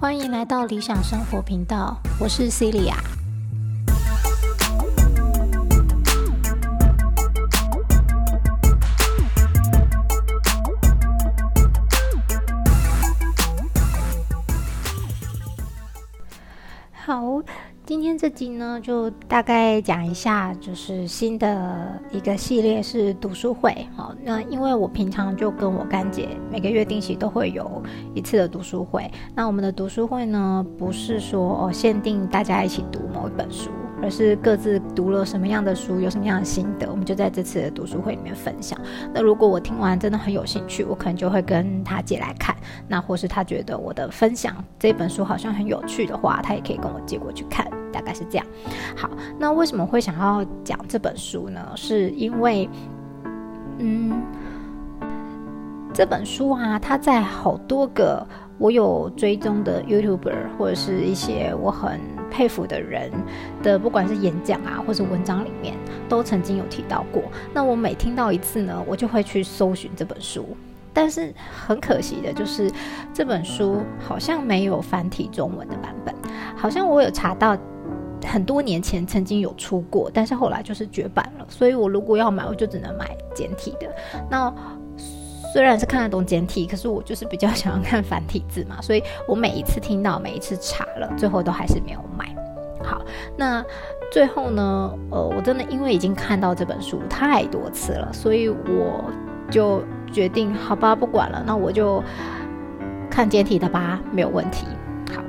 欢迎来到理想生活频道，我是 Celia。这集呢，就大概讲一下，就是新的一个系列是读书会。好，那因为我平常就跟我干姐每个月定期都会有一次的读书会。那我们的读书会呢，不是说哦限定大家一起读某一本书。而是各自读了什么样的书，有什么样的心得，我们就在这次的读书会里面分享。那如果我听完真的很有兴趣，我可能就会跟他借来看。那或是他觉得我的分享这本书好像很有趣的话，他也可以跟我借过去看。大概是这样。好，那为什么会想要讲这本书呢？是因为，嗯，这本书啊，它在好多个我有追踪的 YouTuber 或者是一些我很。佩服的人的，不管是演讲啊，或者文章里面，都曾经有提到过。那我每听到一次呢，我就会去搜寻这本书。但是很可惜的就是，这本书好像没有繁体中文的版本。好像我有查到，很多年前曾经有出过，但是后来就是绝版了。所以我如果要买，我就只能买简体的。那虽然是看得懂简体，可是我就是比较想要看繁体字嘛，所以我每一次听到，每一次查了，最后都还是没有买。好，那最后呢，呃，我真的因为已经看到这本书太多次了，所以我就决定，好吧，不管了，那我就看简体的吧，没有问题。好，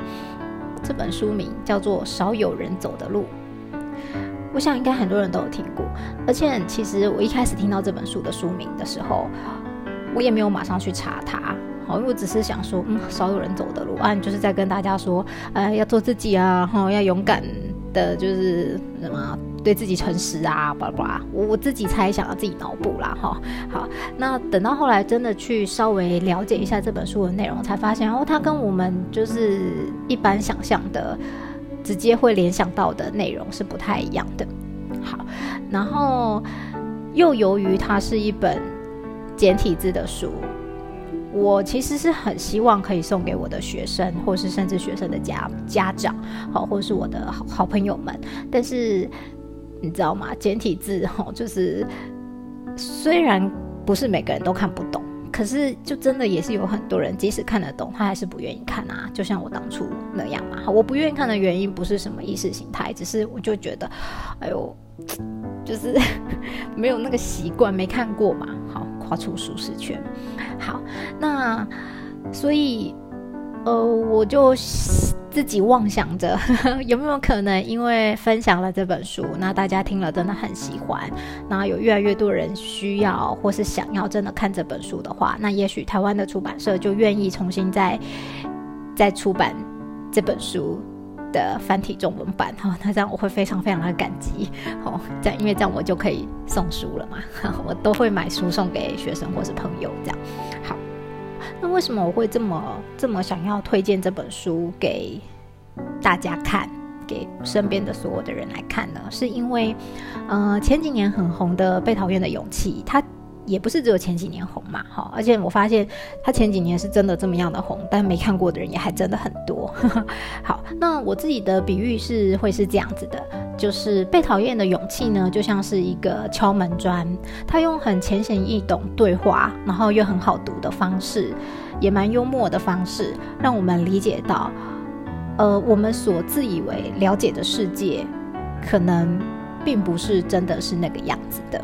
这本书名叫做《少有人走的路》，我想应该很多人都有听过，而且其实我一开始听到这本书的书名的时候。我也没有马上去查它，好，因为我只是想说，嗯，少有人走的路啊，就是在跟大家说，呃，要做自己啊，哈，要勇敢的，就是什么，对自己诚实啊，巴拉巴拉，我我自己猜想，自己脑补啦，哈，好，那等到后来真的去稍微了解一下这本书的内容，才发现哦，它跟我们就是一般想象的，直接会联想到的内容是不太一样的，好，然后又由于它是一本。简体字的书，我其实是很希望可以送给我的学生，或是甚至学生的家家长，好，或是我的好好朋友们。但是你知道吗？简体字哈，就是虽然不是每个人都看不懂，可是就真的也是有很多人，即使看得懂，他还是不愿意看啊。就像我当初那样嘛。我不愿意看的原因不是什么意识形态，只是我就觉得，哎呦，就是 没有那个习惯，没看过嘛。好。跨出舒适圈，好，那所以，呃，我就自己妄想着 有没有可能，因为分享了这本书，那大家听了真的很喜欢，那有越来越多人需要或是想要真的看这本书的话，那也许台湾的出版社就愿意重新再再出版这本书。的繁体中文版哈，那这样我会非常非常的感激哦，这样因为这样我就可以送书了嘛，我都会买书送给学生或是朋友这样。好，那为什么我会这么这么想要推荐这本书给大家看，给身边的所有的人来看呢？是因为，呃，前几年很红的《被讨厌的勇气》，它。也不是只有前几年红嘛，哈，而且我发现他前几年是真的这么样的红，但没看过的人也还真的很多。好，那我自己的比喻是会是这样子的，就是被讨厌的勇气呢，就像是一个敲门砖，他用很浅显易懂对话，然后又很好读的方式，也蛮幽默的方式，让我们理解到，呃，我们所自以为了解的世界，可能并不是真的是那个样子的。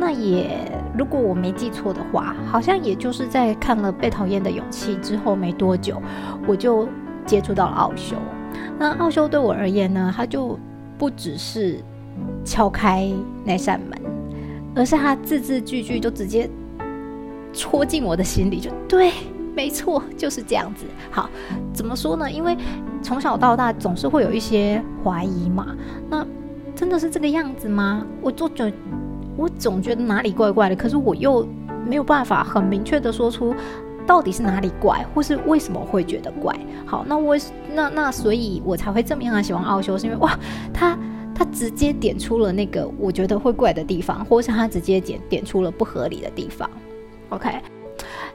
那也，如果我没记错的话，好像也就是在看了《被讨厌的勇气》之后没多久，我就接触到了奥修。那奥修对我而言呢，他就不只是敲开那扇门，而是他字字句句都直接戳进我的心里。就对，没错，就是这样子。好，怎么说呢？因为从小到大总是会有一些怀疑嘛。那真的是这个样子吗？我做觉。我总觉得哪里怪怪的，可是我又没有办法很明确的说出到底是哪里怪，或是为什么会觉得怪。好，那我那那所以，我才会这么样喜欢奥修，是因为哇，他他直接点出了那个我觉得会怪的地方，或是他直接点点出了不合理的地方。OK，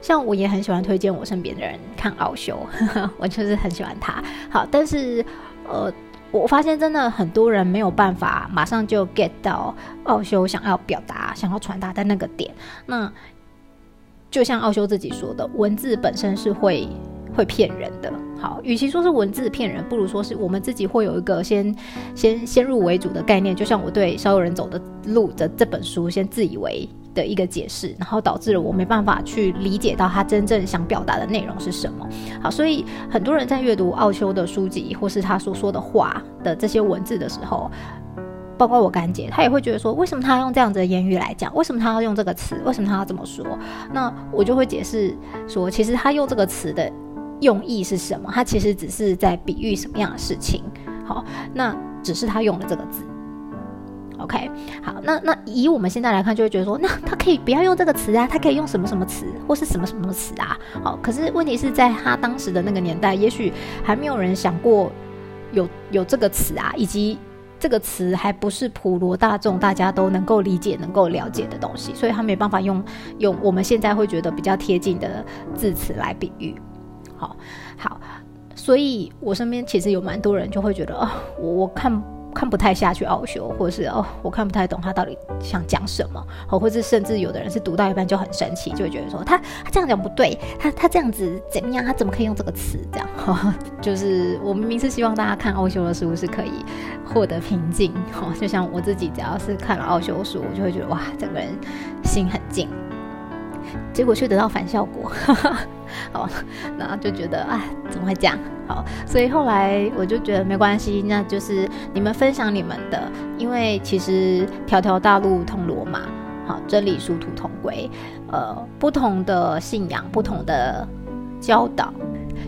像我也很喜欢推荐我身边的人看奥修，我就是很喜欢他。好，但是呃，我发现真的很多人没有办法马上就 get 到奥修想要表达、想要传达的那个点。那就像奥修自己说的，文字本身是会。会骗人的，好，与其说是文字骗人，不如说是我们自己会有一个先先先入为主的概念，就像我对少有人走的路的这本书先自以为的一个解释，然后导致了我没办法去理解到他真正想表达的内容是什么。好，所以很多人在阅读奥修的书籍或是他所说的话的这些文字的时候，包括我干姐，她也会觉得说，为什么他要用这样子的言语来讲？为什么他要用这个词？为什么他要这么说？那我就会解释说，其实他用这个词的。用意是什么？他其实只是在比喻什么样的事情？好，那只是他用了这个字。OK，好，那那以我们现在来看，就会觉得说，那他可以不要用这个词啊，他可以用什么什么词，或是什么什么词啊？好，可是问题是在他当时的那个年代，也许还没有人想过有有这个词啊，以及这个词还不是普罗大众大家都能够理解、能够了解的东西，所以他没办法用用我们现在会觉得比较贴近的字词来比喻。好好，所以我身边其实有蛮多人就会觉得哦，我我看看不太下去奥修，或是哦，我看不太懂他到底想讲什么，哦，或者甚至有的人是读到一半就很生气，就会觉得说他他这样讲不对，他他这样子怎么样，他怎么可以用这个词这样？就是我明明是希望大家看奥修的书是可以获得平静，哦，就像我自己只要是看了奥修书，我就会觉得哇，整个人心很静。结果却得到反效果，好，那就觉得啊，怎么会这样？好，所以后来我就觉得没关系，那就是你们分享你们的，因为其实条条大路通罗马，好，真理殊途同归，呃，不同的信仰，不同的教导，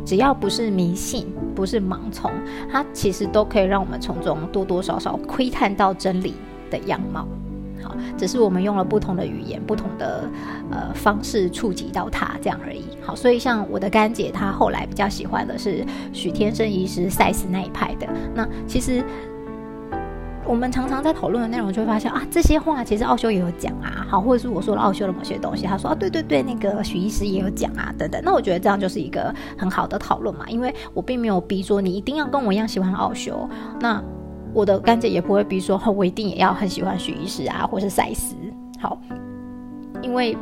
只要不是迷信，不是盲从，它其实都可以让我们从中多多少少窥探到真理的样貌。只是我们用了不同的语言、不同的呃方式触及到他这样而已。好，所以像我的干姐，她后来比较喜欢的是许天生医师赛斯那一派的。那其实我们常常在讨论的内容，就会发现啊，这些话其实奥修也有讲啊。好，或者是我说了奥修的某些东西，他说啊，对对对，那个许医师也有讲啊，等等。那我觉得这样就是一个很好的讨论嘛，因为我并没有逼说你一定要跟我一样喜欢奥修。那我的干姐也不会，比如说，我一定也要很喜欢许医师啊，或是赛斯。好，因为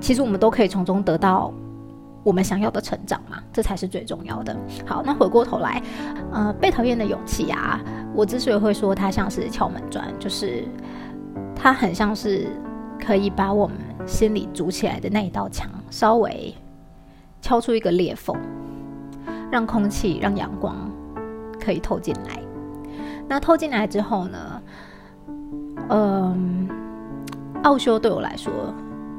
其实我们都可以从中得到我们想要的成长嘛，这才是最重要的。好，那回过头来，呃，被讨厌的勇气啊，我之所以会说它像是敲门砖，就是它很像是可以把我们心里筑起来的那一道墙，稍微敲出一个裂缝，让空气、让阳光可以透进来。那透进来之后呢？嗯，奥修对我来说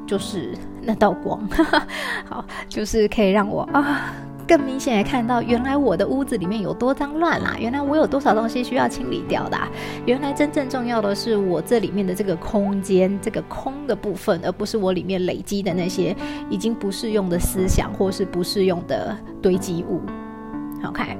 就是那道光，好，就是可以让我啊更明显的看到，原来我的屋子里面有多脏乱啦，原来我有多少东西需要清理掉的，原来真正重要的是我这里面的这个空间，这个空的部分，而不是我里面累积的那些已经不适用的思想或是不适用的堆积物。好看，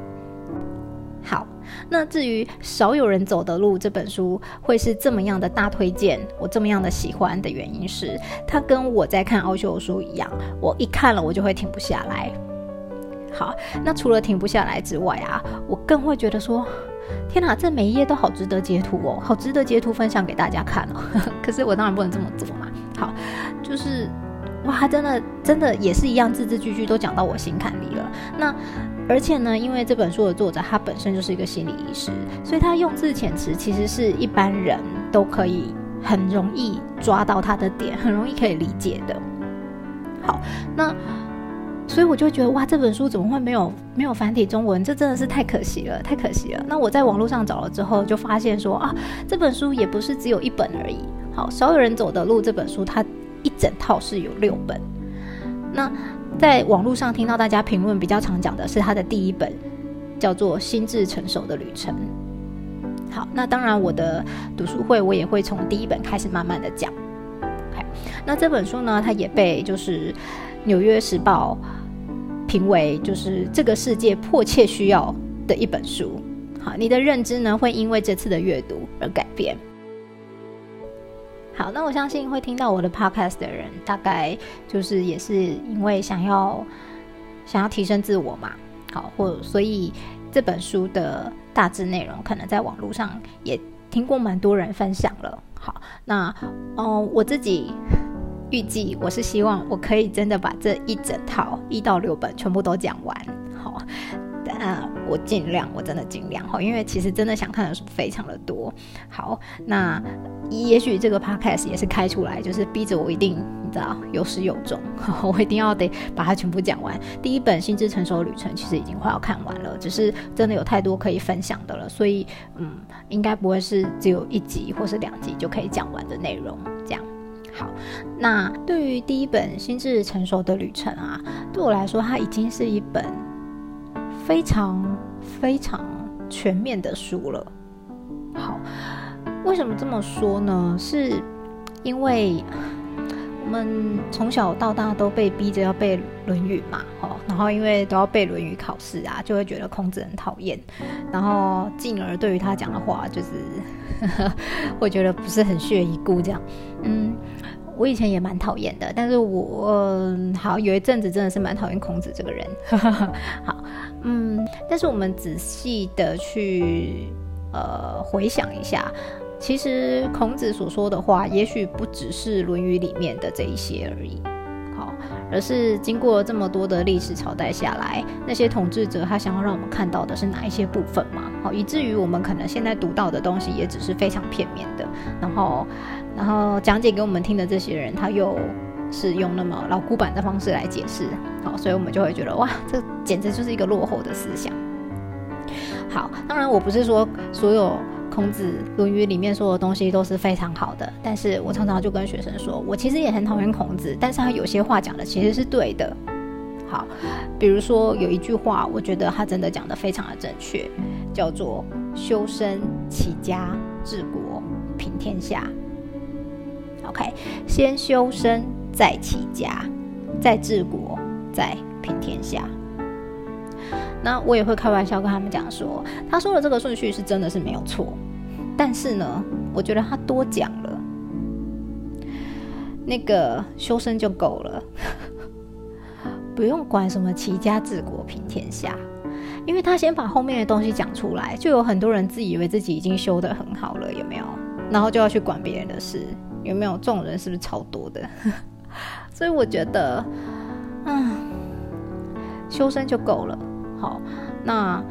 好。那至于少有人走的路这本书会是这么样的大推荐，我这么样的喜欢的原因是，它跟我在看奥修书一样，我一看了我就会停不下来。好，那除了停不下来之外啊，我更会觉得说，天哪，这每一页都好值得截图哦，好值得截图分享给大家看哦。可是我当然不能这么做嘛。好，就是哇，真的真的也是一样，字字句句都讲到我心坎里了。那。而且呢，因为这本书的作者他本身就是一个心理医师，所以他用字遣词其实是一般人都可以很容易抓到他的点，很容易可以理解的。好，那所以我就觉得哇，这本书怎么会没有没有繁体中文？这真的是太可惜了，太可惜了。那我在网络上找了之后，就发现说啊，这本书也不是只有一本而已。好，少有人走的路这本书，它一整套是有六本。那在网络上听到大家评论比较常讲的是他的第一本，叫做《心智成熟的旅程》。好，那当然我的读书会我也会从第一本开始慢慢的讲。OK，那这本书呢，它也被就是《纽约时报》评为就是这个世界迫切需要的一本书。好，你的认知呢会因为这次的阅读而改变。好，那我相信会听到我的 podcast 的人，大概就是也是因为想要想要提升自我嘛。好，或所以这本书的大致内容，可能在网络上也听过蛮多人分享了。好，那哦，我自己预计我是希望我可以真的把这一整套一到六本全部都讲完。好。啊，我尽量，我真的尽量哈，因为其实真的想看的书非常的多。好，那也许这个 podcast 也是开出来，就是逼着我一定，你知道，有始有终，我一定要得把它全部讲完。第一本《心智成熟旅程》其实已经快要看完了，只是真的有太多可以分享的了，所以嗯，应该不会是只有一集或是两集就可以讲完的内容。这样好，那对于第一本《心智成熟的旅程》啊，对我来说，它已经是一本。非常非常全面的书了。好，为什么这么说呢？是因为我们从小到大都被逼着要背《论语》嘛，哦，然后因为都要背《论语》考试啊，就会觉得孔子很讨厌，然后进而对于他讲的话，就是 会觉得不是很屑一顾这样，嗯。我以前也蛮讨厌的，但是我好有一阵子真的是蛮讨厌孔子这个人。好，嗯，但是我们仔细的去呃回想一下，其实孔子所说的话，也许不只是《论语》里面的这一些而已。好，而是经过这么多的历史朝代下来，那些统治者他想要让我们看到的是哪一些部分嘛？好，以至于我们可能现在读到的东西也只是非常片面的，然后。然后讲解给我们听的这些人，他又是用那么老古板的方式来解释，好，所以我们就会觉得哇，这简直就是一个落后的思想。好，当然我不是说所有孔子《论语》里面说的东西都是非常好的，但是我常常就跟学生说，我其实也很讨厌孔子，但是他有些话讲的其实是对的。好，比如说有一句话，我觉得他真的讲的非常的正确，叫做“修身齐家治国平天下”。OK，先修身，再齐家，再治国，再平天下。那我也会开玩笑跟他们讲说，他说的这个顺序是真的是没有错，但是呢，我觉得他多讲了，那个修身就够了，不用管什么齐家治国平天下，因为他先把后面的东西讲出来，就有很多人自以为自己已经修得很好了，有没有？然后就要去管别人的事。有没有这种人？是不是超多的？所以我觉得，嗯，修身就够了。好，那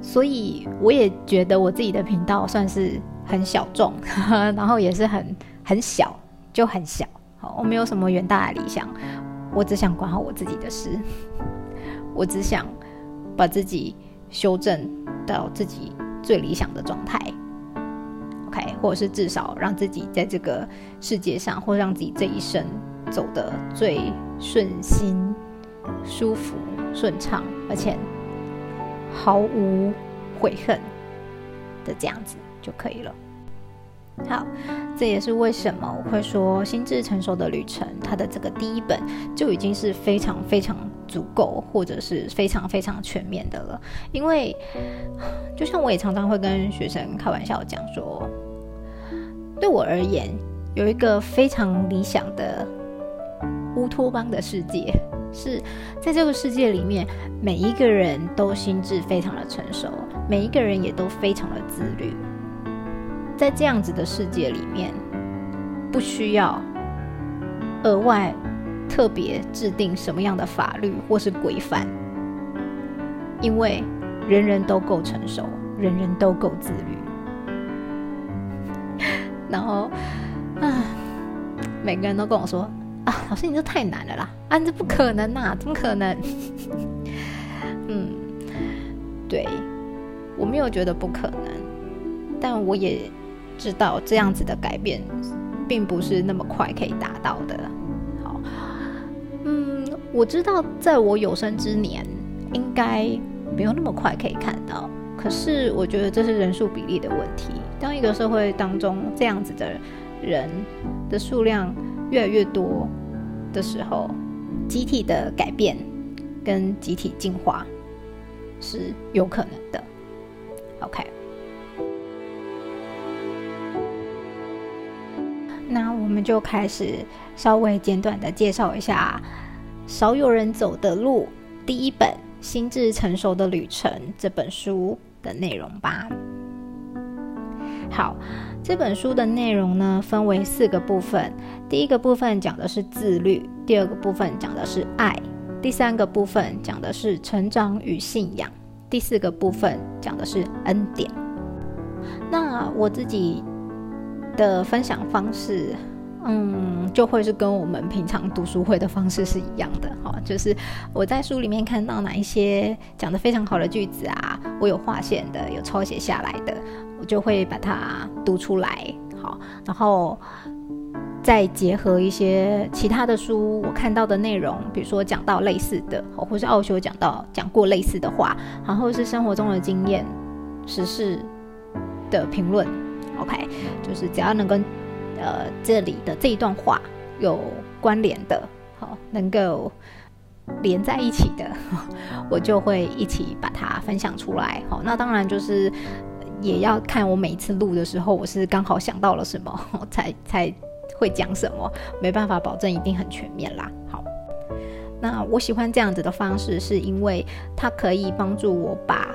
所以我也觉得我自己的频道算是很小众，然后也是很很小，就很小。好，我没有什么远大的理想，我只想管好我自己的事，我只想把自己修正到自己最理想的状态。OK，或者是至少让自己在这个世界上，或让自己这一生走得最顺心、舒服、顺畅，而且毫无悔恨的这样子就可以了。好，这也是为什么我会说《心智成熟的旅程》它的这个第一本就已经是非常非常足够，或者是非常非常全面的了。因为就像我也常常会跟学生开玩笑讲说。对我而言，有一个非常理想的乌托邦的世界，是在这个世界里面，每一个人都心智非常的成熟，每一个人也都非常的自律。在这样子的世界里面，不需要额外特别制定什么样的法律或是规范，因为人人都够成熟，人人都够自律。然后，啊，每个人都跟我说：“啊，老师，你这太难了啦！啊，这不可能呐，怎么可能？” 嗯，对，我没有觉得不可能，但我也知道这样子的改变，并不是那么快可以达到的。好，嗯，我知道在我有生之年，应该没有那么快可以看到。可是，我觉得这是人数比例的问题。当一个社会当中这样子的人的数量越来越多的时候，集体的改变跟集体进化是有可能的。OK，那我们就开始稍微简短的介绍一下《少有人走的路》第一本《心智成熟的旅程》这本书的内容吧。好，这本书的内容呢，分为四个部分。第一个部分讲的是自律，第二个部分讲的是爱，第三个部分讲的是成长与信仰，第四个部分讲的是恩典。那我自己的分享方式，嗯，就会是跟我们平常读书会的方式是一样的，哈，就是我在书里面看到哪一些讲的非常好的句子啊，我有划线的，有抄写下来的。我就会把它读出来，好，然后再结合一些其他的书我看到的内容，比如说讲到类似的，或是奥修讲到讲过类似的话，然后是生活中的经验、时事的评论，OK，就是只要能跟呃这里的这一段话有关联的，好，能够连在一起的，我就会一起把它分享出来，好，那当然就是。也要看我每一次录的时候，我是刚好想到了什么，才才会讲什么，没办法保证一定很全面啦。好，那我喜欢这样子的方式，是因为它可以帮助我把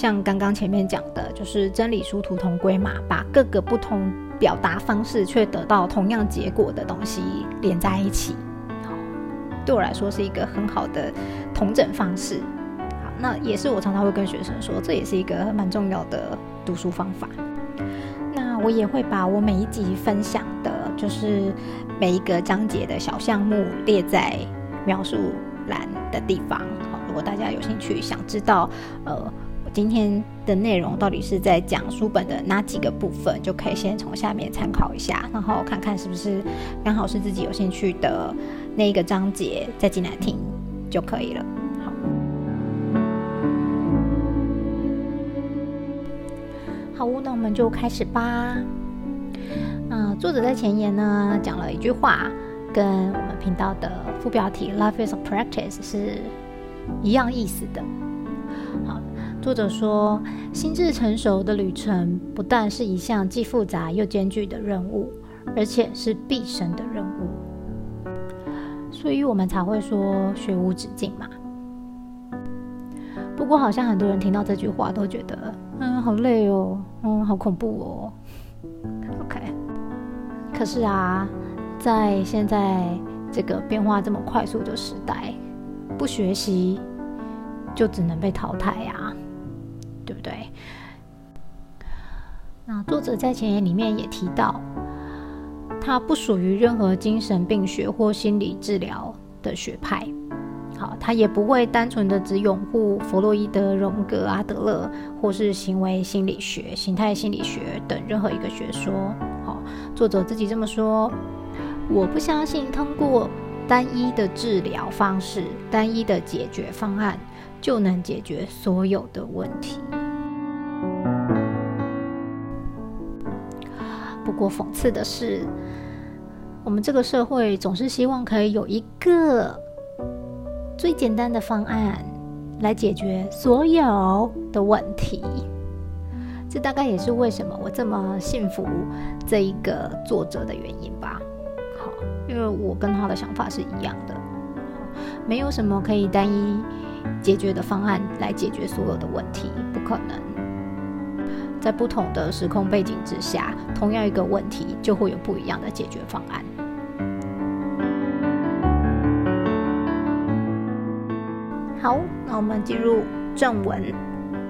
像刚刚前面讲的，就是真理殊途同归嘛，把各个不同表达方式却得到同样结果的东西连在一起，对我来说是一个很好的同整方式。好那也是我常常会跟学生说，这也是一个蛮重要的读书方法。那我也会把我每一集分享的，就是每一个章节的小项目列在描述栏的地方。好，如果大家有兴趣想知道，呃，今天的内容到底是在讲书本的哪几个部分，就可以先从下面参考一下，然后看看是不是刚好是自己有兴趣的那一个章节，再进来听就可以了。好，好那我们就开始吧。嗯，作者在前言呢讲了一句话，跟我们频道的副标题 “Life is a practice” 是一样意思的。好，作者说，心智成熟的旅程不但是一项既复杂又艰巨的任务，而且是毕生的任务。所以我们才会说学无止境嘛。不过，好像很多人听到这句话都觉得，嗯，好累哦，嗯，好恐怖哦。OK，可是啊，在现在这个变化这么快速的时代，不学习就只能被淘汰呀，对不对？那作者在前言里面也提到，他不属于任何精神病学或心理治疗的学派。好，他也不会单纯的只拥护弗洛伊德、荣格、阿德勒，或是行为心理学、形态心理学等任何一个学说。好，作者自己这么说：我不相信通过单一的治疗方式、单一的解决方案就能解决所有的问题。过讽刺的是，我们这个社会总是希望可以有一个。最简单的方案来解决所有的问题，这大概也是为什么我这么信服这一个作者的原因吧。好，因为我跟他的想法是一样的，没有什么可以单一解决的方案来解决所有的问题，不可能。在不同的时空背景之下，同样一个问题就会有不一样的解决方案。好，那我们进入正文，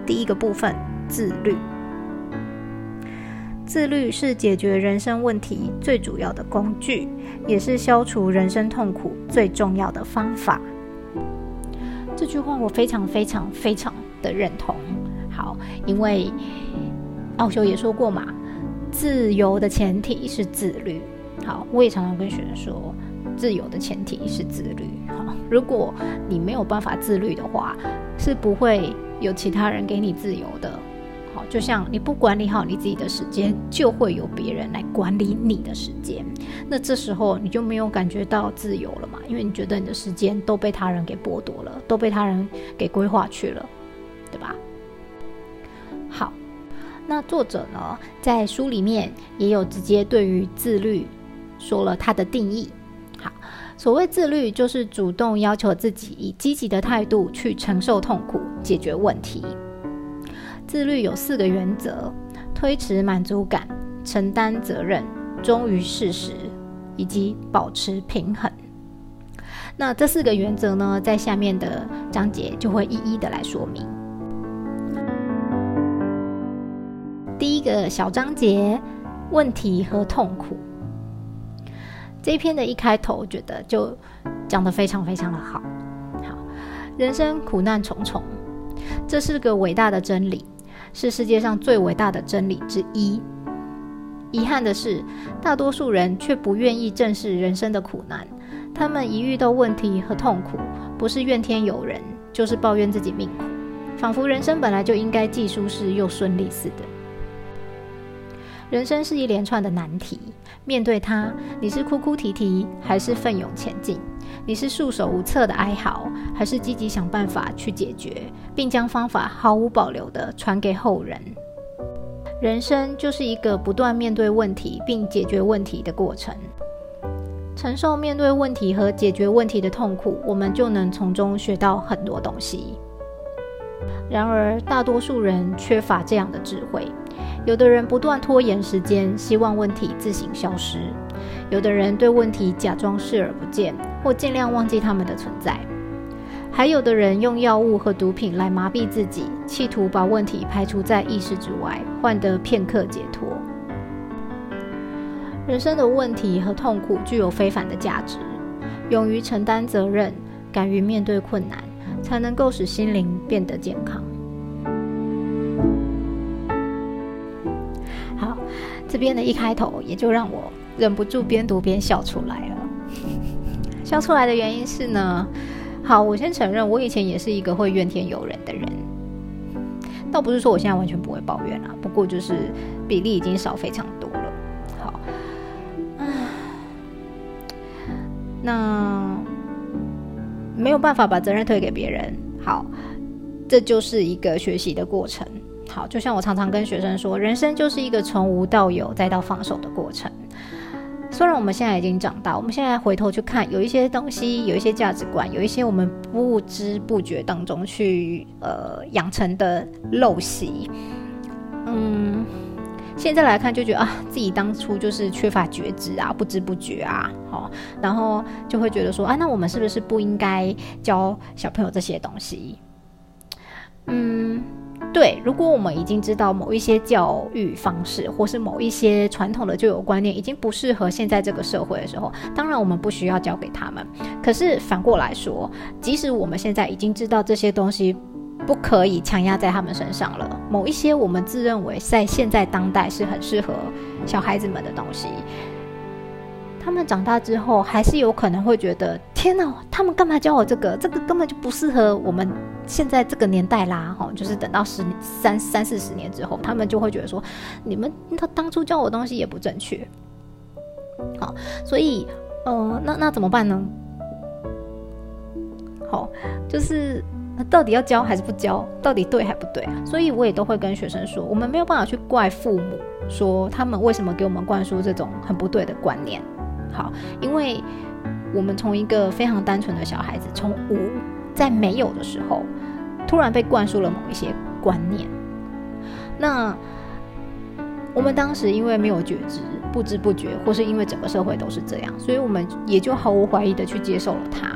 第一个部分：自律。自律是解决人生问题最主要的工具，也是消除人生痛苦最重要的方法。这句话我非常非常非常的认同。好，因为奥修也说过嘛，自由的前提是自律。好，我也常常跟学生说。自由的前提是自律。哈，如果你没有办法自律的话，是不会有其他人给你自由的。好，就像你不管理好你自己的时间，就会有别人来管理你的时间。那这时候你就没有感觉到自由了嘛？因为你觉得你的时间都被他人给剥夺了，都被他人给规划去了，对吧？那作者呢，在书里面也有直接对于自律说了他的定义。好，所谓自律，就是主动要求自己以积极的态度去承受痛苦、解决问题。自律有四个原则：推迟满足感、承担责任、忠于事实，以及保持平衡。那这四个原则呢，在下面的章节就会一一的来说明。第一个小章节，问题和痛苦。这篇的一开头，我觉得就讲得非常非常的好。好，人生苦难重重，这是个伟大的真理。是世界上最伟大的真理之一。遗憾的是，大多数人却不愿意正视人生的苦难。他们一遇到问题和痛苦，不是怨天尤人，就是抱怨自己命苦，仿佛人生本来就应该既舒适又顺利似的。人生是一连串的难题，面对它，你是哭哭啼啼，还是奋勇前进？你是束手无策的哀嚎，还是积极想办法去解决，并将方法毫无保留地传给后人？人生就是一个不断面对问题并解决问题的过程。承受面对问题和解决问题的痛苦，我们就能从中学到很多东西。然而，大多数人缺乏这样的智慧。有的人不断拖延时间，希望问题自行消失；有的人对问题假装视而不见，或尽量忘记他们的存在；还有的人用药物和毒品来麻痹自己，企图把问题排除在意识之外，换得片刻解脱。人生的问题和痛苦具有非凡的价值，勇于承担责任，敢于面对困难，才能够使心灵变得健康。这边的一开头，也就让我忍不住边读边笑出来了。笑出来的原因是呢，好，我先承认，我以前也是一个会怨天尤人的人，倒不是说我现在完全不会抱怨啊，不过就是比例已经少非常多了。好，那没有办法把责任推给别人，好，这就是一个学习的过程。好，就像我常常跟学生说，人生就是一个从无到有再到放手的过程。虽然我们现在已经长大，我们现在回头去看，有一些东西，有一些价值观，有一些我们不知不觉当中去呃养成的陋习，嗯，现在来看就觉得啊，自己当初就是缺乏觉知啊，不知不觉啊，好，然后就会觉得说啊，那我们是不是不应该教小朋友这些东西？嗯。对，如果我们已经知道某一些教育方式，或是某一些传统的旧有观念已经不适合现在这个社会的时候，当然我们不需要教给他们。可是反过来说，即使我们现在已经知道这些东西不可以强压在他们身上了，某一些我们自认为在现在当代是很适合小孩子们的东西。他们长大之后，还是有可能会觉得：天哪，他们干嘛教我这个？这个根本就不适合我们现在这个年代啦！哈，就是等到十三三四十年之后，他们就会觉得说：你们他当初教我东西也不正确。好，所以，呃，那那怎么办呢？好，就是到底要教还是不教？到底对还不对？所以我也都会跟学生说：我们没有办法去怪父母，说他们为什么给我们灌输这种很不对的观念。好，因为我们从一个非常单纯的小孩子，从无在没有的时候，突然被灌输了某一些观念。那我们当时因为没有觉知，不知不觉，或是因为整个社会都是这样，所以我们也就毫无怀疑的去接受了它。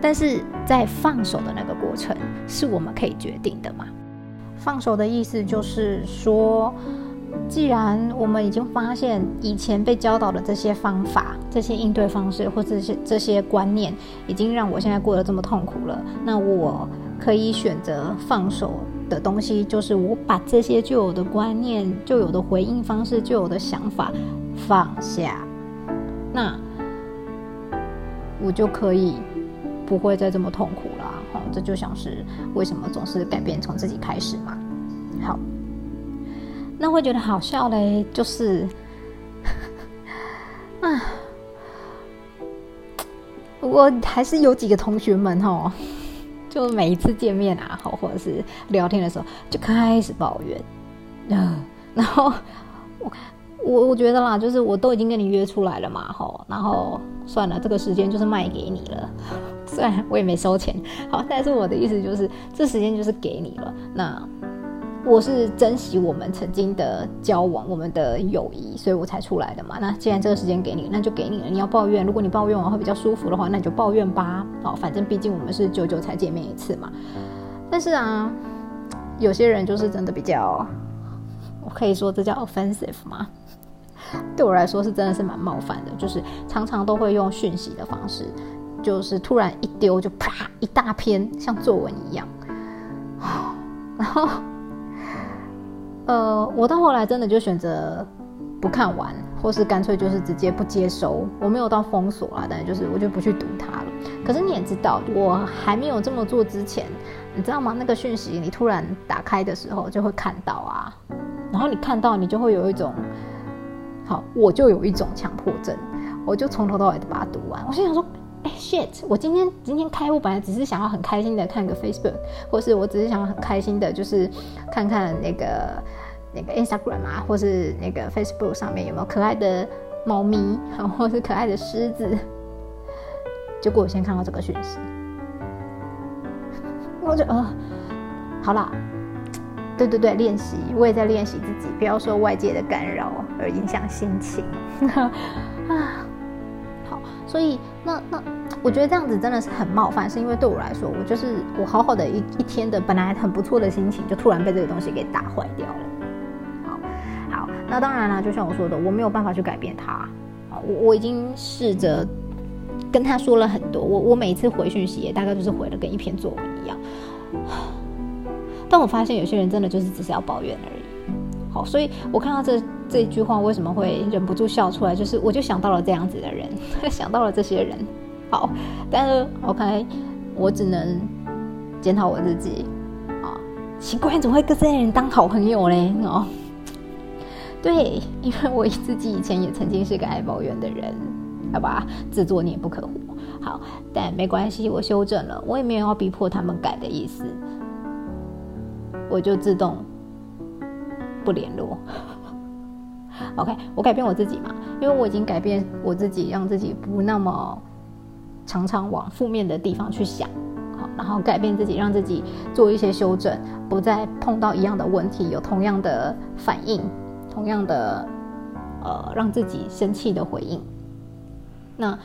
但是在放手的那个过程，是我们可以决定的嘛？放手的意思就是说。既然我们已经发现以前被教导的这些方法、这些应对方式或这些这些观念，已经让我现在过得这么痛苦了，那我可以选择放手的东西，就是我把这些旧有的观念、旧有的回应方式、旧有的想法放下，那我就可以不会再这么痛苦了。好，这就像是为什么总是改变从自己开始嘛。好。那会觉得好笑嘞，就是，啊，我还是有几个同学们哦，就每一次见面啊，或或者是聊天的时候，就开始抱怨，然后我我我觉得啦，就是我都已经跟你约出来了嘛，吼，然后算了，这个时间就是卖给你了，虽然我也没收钱，好，但是我的意思就是这时间就是给你了，那。我是珍惜我们曾经的交往，我们的友谊，所以我才出来的嘛。那既然这个时间给你，那就给你了。你要抱怨，如果你抱怨完会比较舒服的话，那你就抱怨吧。哦，反正毕竟我们是久久才见面一次嘛。但是啊，有些人就是真的比较，我可以说这叫 offensive 吗？对我来说是真的是蛮冒犯的，就是常常都会用讯息的方式，就是突然一丢就啪一大篇，像作文一样，然后。呃，我到后来真的就选择不看完，或是干脆就是直接不接收。我没有到封锁啦，但就是我就不去读它了。可是你也知道，我还没有这么做之前，你知道吗？那个讯息你突然打开的时候就会看到啊，然后你看到你就会有一种，好，我就有一种强迫症，我就从头到尾的把它读完。我心想说，，shit！我今天今天开我本来只是想要很开心的看个 Facebook，或是我只是想要很开心的，就是看看那个。那个 Instagram 啊，或是那个 Facebook 上面有没有可爱的猫咪，或是可爱的狮子？结果我先看到这个讯息，我就呃，好啦，对对对，练习，我也在练习自己，不要受外界的干扰而影响心情 啊。好，所以那那我觉得这样子真的是很冒犯，是因为对我来说，我就是我好好的一一天的本来很不错的心情，就突然被这个东西给打坏掉了。好，好那当然了，就像我说的，我没有办法去改变他啊。我我已经试着跟他说了很多，我我每次回讯息也大概就是回的跟一篇作文一样。但我发现有些人真的就是只是要抱怨而已。好，所以我看到这这句话，为什么会忍不住笑出来？就是我就想到了这样子的人，想到了这些人。好，但是 OK，我只能检讨我自己啊。奇怪，怎么会跟这些人当好朋友嘞？哦。对，因为我自己以前也曾经是个爱抱怨的人，好吧，自作孽不可活。好，但没关系，我修正了，我也没有要逼迫他们改的意思，我就自动不联络。OK，我改变我自己嘛，因为我已经改变我自己，让自己不那么常常往负面的地方去想，好，然后改变自己，让自己做一些修正，不再碰到一样的问题，有同样的反应。同样的，呃，让自己生气的回应。那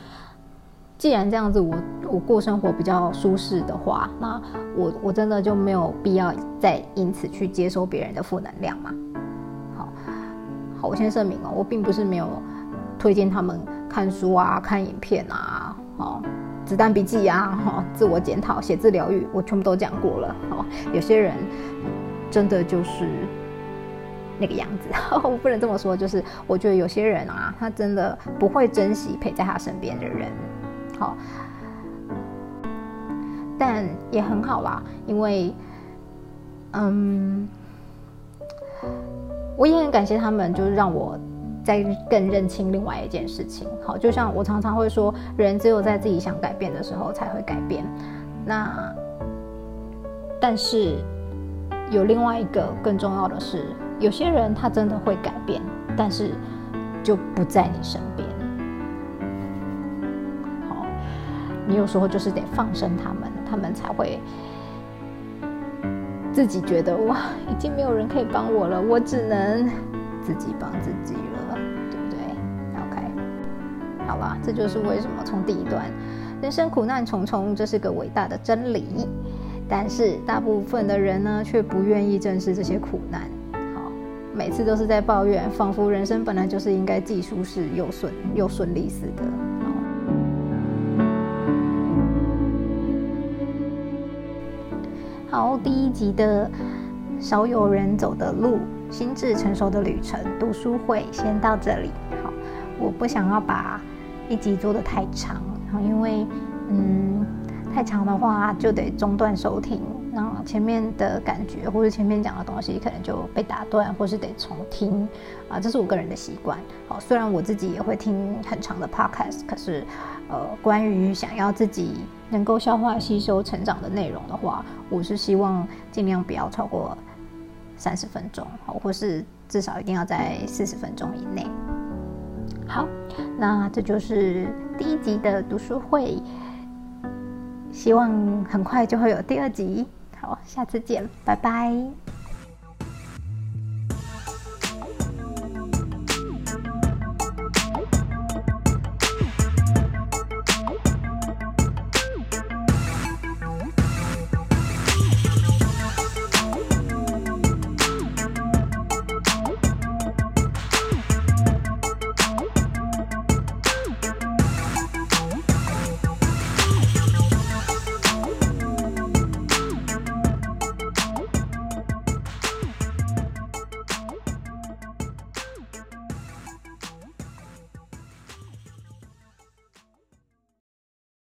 既然这样子，我我过生活比较舒适的话，那我我真的就没有必要再因此去接收别人的负能量嘛？好，好，我先声明哦，我并不是没有推荐他们看书啊、看影片啊、哦，子弹笔记啊、哈，自我检讨、写字疗愈，我全部都讲过了。哦，有些人真的就是。那个样子，我不能这么说，就是我觉得有些人啊，他真的不会珍惜陪在他身边的人，好，但也很好啦，因为，嗯，我也很感谢他们，就是让我在更认清另外一件事情。好，就像我常常会说，人只有在自己想改变的时候才会改变。那，但是有另外一个更重要的是。有些人他真的会改变，但是就不在你身边。好，你有时候就是得放生他们，他们才会自己觉得哇，已经没有人可以帮我了，我只能自己帮自己了，好了，这就是为什么从第一段，人生苦难重重，这是个伟大的真理。但是大部分的人呢，却不愿意正视这些苦难。好每次都是在抱怨，仿佛人生本来就是应该既舒适又顺又顺利似的。好，第一集的少有人走的路，心智成熟的旅程读书会先到这里。好，我不想要把一集做的太长，然后因为嗯，太长的话就得中断收听。那前面的感觉或者前面讲的东西可能就被打断，或是得重听啊，这是我个人的习惯。好，虽然我自己也会听很长的 podcast，可是呃，关于想要自己能够消化吸收成长的内容的话，我是希望尽量不要超过三十分钟，或是至少一定要在四十分钟以内。好，那这就是第一集的读书会，希望很快就会有第二集。好，下次见，拜拜。